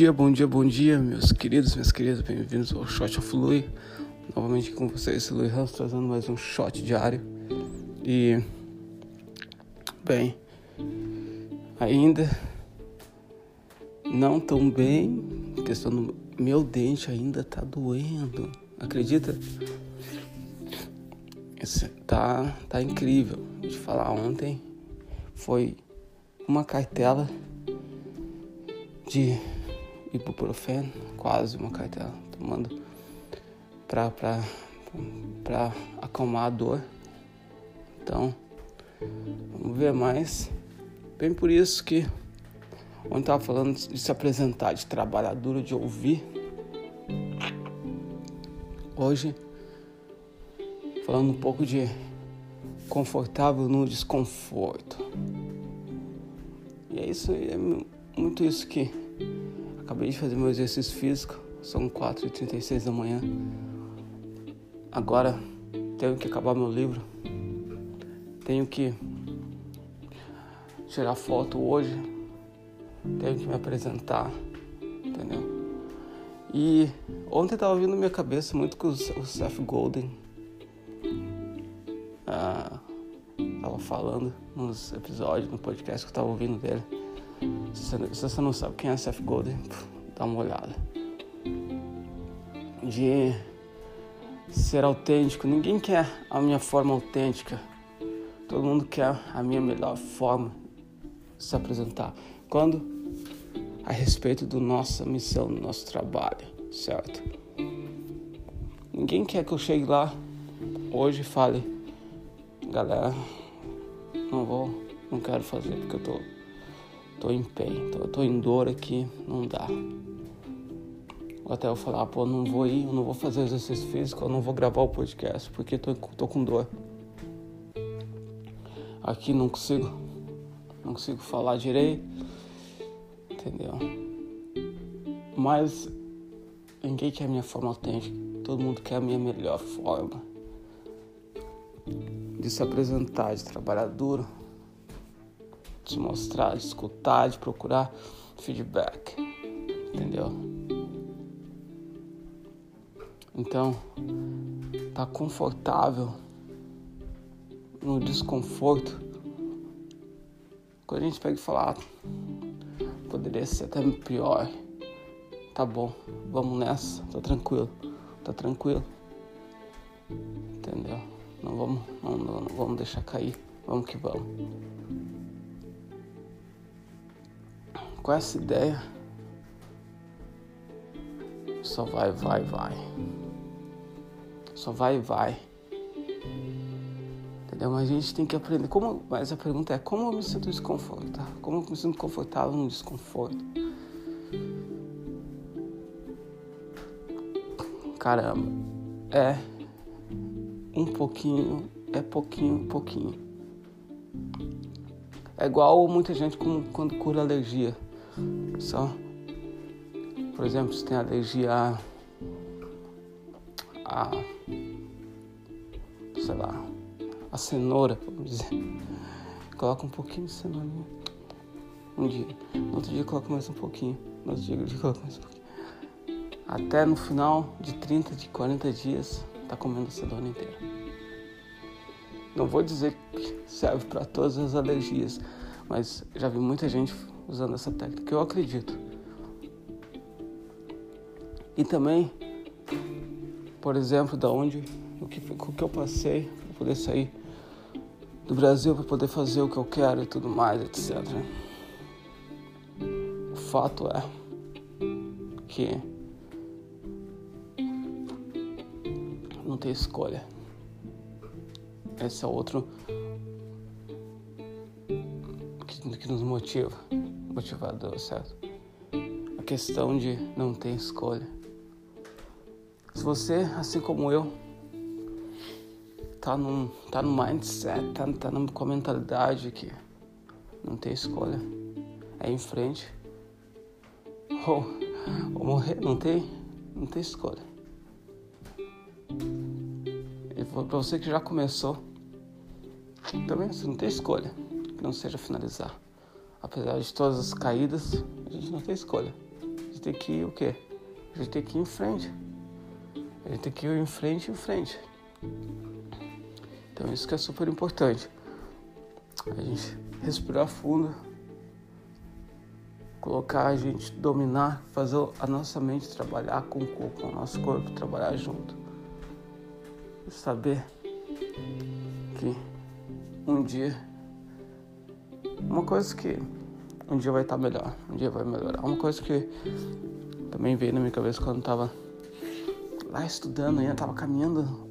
dia, bom dia, bom dia, meus queridos, minhas queridas, bem-vindos ao Shot of Lui. Novamente com vocês, Lui Ramos, trazendo mais um shot diário. E, bem, ainda não tão bem, a questão do meu dente ainda tá doendo, acredita? Esse tá, tá incrível. De falar ontem foi uma cartela de ibuprofeno, quase uma cartela, tomando pra, pra, pra acalmar a dor. Então, vamos ver mais. Bem por isso que ontem estava falando de se apresentar, de trabalhar duro, de ouvir. Hoje, falando um pouco de confortável no desconforto. E é isso, é muito isso que acabei de fazer meu exercício físico, são 4h36 da manhã. Agora tenho que acabar meu livro, tenho que tirar foto hoje, tenho que me apresentar, entendeu? E ontem estava vindo na minha cabeça muito com o Seth Golden. Ah, tava falando nos episódios, no podcast que eu tava ouvindo dele. Se você não sabe quem é Seth Golden, dá uma olhada. De ser autêntico. Ninguém quer a minha forma autêntica. Todo mundo quer a minha melhor forma de se apresentar. Quando a respeito da nossa missão, do nosso trabalho, certo? Ninguém quer que eu chegue lá hoje e fale, galera, não vou, não quero fazer porque eu tô, tô em pé, tô, tô em dor aqui, não dá. Ou até eu falar, pô, não vou ir, eu não vou fazer exercício físico, eu não vou gravar o podcast porque tô, tô com dor. Aqui não consigo, não consigo falar direito, entendeu? Mas ninguém quer a minha forma autêntica, todo mundo quer a minha melhor forma de se apresentar, de trabalhar duro, de mostrar, de escutar, de procurar feedback, entendeu? Então, tá confortável no desconforto. Quando a gente pega e fala, ah, poderia ser até pior. Tá bom, vamos nessa, tô tranquilo, tá tranquilo. Entendeu? Não vamos, não, não, não vamos deixar cair, vamos que vamos. Com essa ideia, só vai, vai, vai. Só vai vai. Entendeu? Mas a gente tem que aprender. Como, mas a pergunta é como eu me sinto desconfortável? Como eu me sinto confortável no desconforto? Caramba, é um pouquinho, é pouquinho, pouquinho. É igual muita gente quando cura alergia. Só, por exemplo, se tem alergia a, a sei lá, a cenoura, vamos dizer. Coloca um pouquinho de cenoura um dia. No outro dia coloca mais um pouquinho. No outro dia, coloca mais um pouquinho. Até no final de 30, de 40 dias, tá comendo a cenoura inteira. Não vou dizer que serve para todas as alergias, mas já vi muita gente usando essa técnica, eu acredito. E também, por exemplo, da onde o que, o que eu passei para poder sair do Brasil para poder fazer o que eu quero e tudo mais, etc. O fato é que não tem escolha. Esse é outro que, que nos motiva, motivador, certo? A questão de não ter escolha. Se você, assim como eu, tá num, tá no mindset, tá, tá com a mentalidade que não tem escolha, é em frente. Ou, ou morrer, não tem, não tem escolha. E para você que já começou, também você não tem escolha que não seja finalizar. Apesar de todas as caídas, a gente não tem escolha. gente tem que ir o quê? A gente tem que ir em frente. A gente tem que ir em frente, em frente. Então isso que é super importante. A gente respirar fundo, colocar a gente dominar, fazer a nossa mente trabalhar com o corpo, com o nosso corpo trabalhar junto. E saber que um dia uma coisa que um dia vai estar melhor, um dia vai melhorar. Uma coisa que também veio na minha cabeça quando eu tava lá estudando, ainda tava caminhando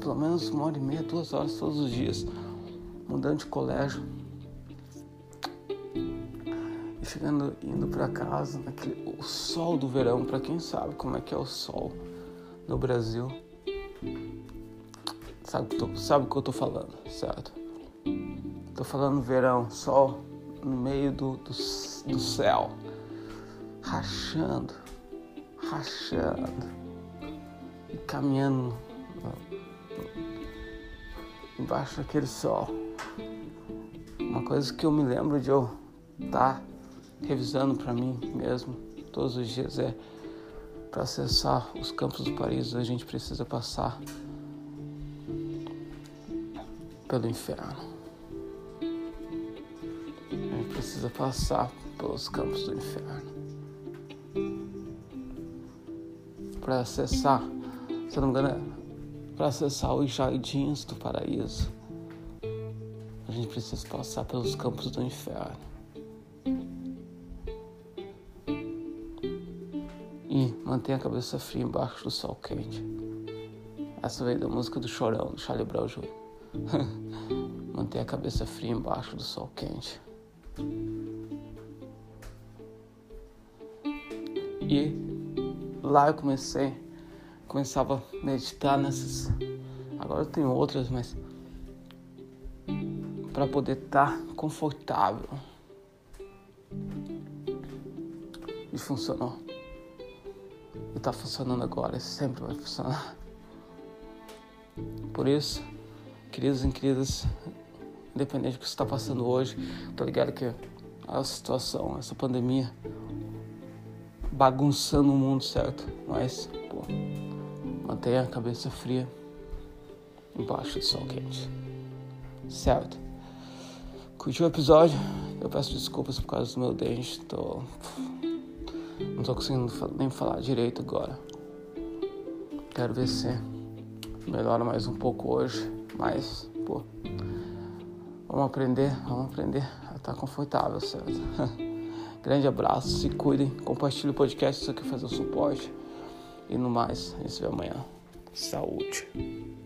pelo menos uma hora e meia, duas horas todos os dias, mudando de colégio. E chegando, indo para casa, naquele, o sol do verão, para quem sabe como é que é o sol no Brasil, sabe, sabe o que eu tô falando, certo? Tô falando verão, sol no meio do, do, do céu, rachando, rachando e caminhando embaixo daquele sol. Uma coisa que eu me lembro de eu estar tá revisando para mim mesmo todos os dias é para acessar os campos do paraíso a gente precisa passar pelo inferno. Precisa passar pelos campos do inferno. Para acessar, se não me engano, é para acessar os jardins do paraíso, a gente precisa passar pelos campos do inferno. E manter a cabeça fria embaixo do sol quente. Essa veio da música do Chorão, do Charlie Brown Jr. manter a cabeça fria embaixo do sol quente. E lá eu comecei, começava a meditar nessas. Agora eu tenho outras, mas para poder estar tá confortável. E funcionou. E tá funcionando agora, e sempre vai funcionar. Por isso, queridos e queridas, independente do que você está passando hoje, tô ligado que a situação, essa pandemia bagunçando o mundo, certo? Mas, pô, mantenha a cabeça fria embaixo do sol quente, certo? Curtiu o episódio? Eu peço desculpas por causa do meu dente, tô. Não tô conseguindo nem falar direito agora. Quero ver se melhora mais um pouco hoje, mas, pô, vamos aprender, vamos aprender estar confortável, certo? Grande abraço, se cuidem, compartilhe o podcast se você quer fazer o suporte. E no mais, a gente se vê amanhã. Saúde.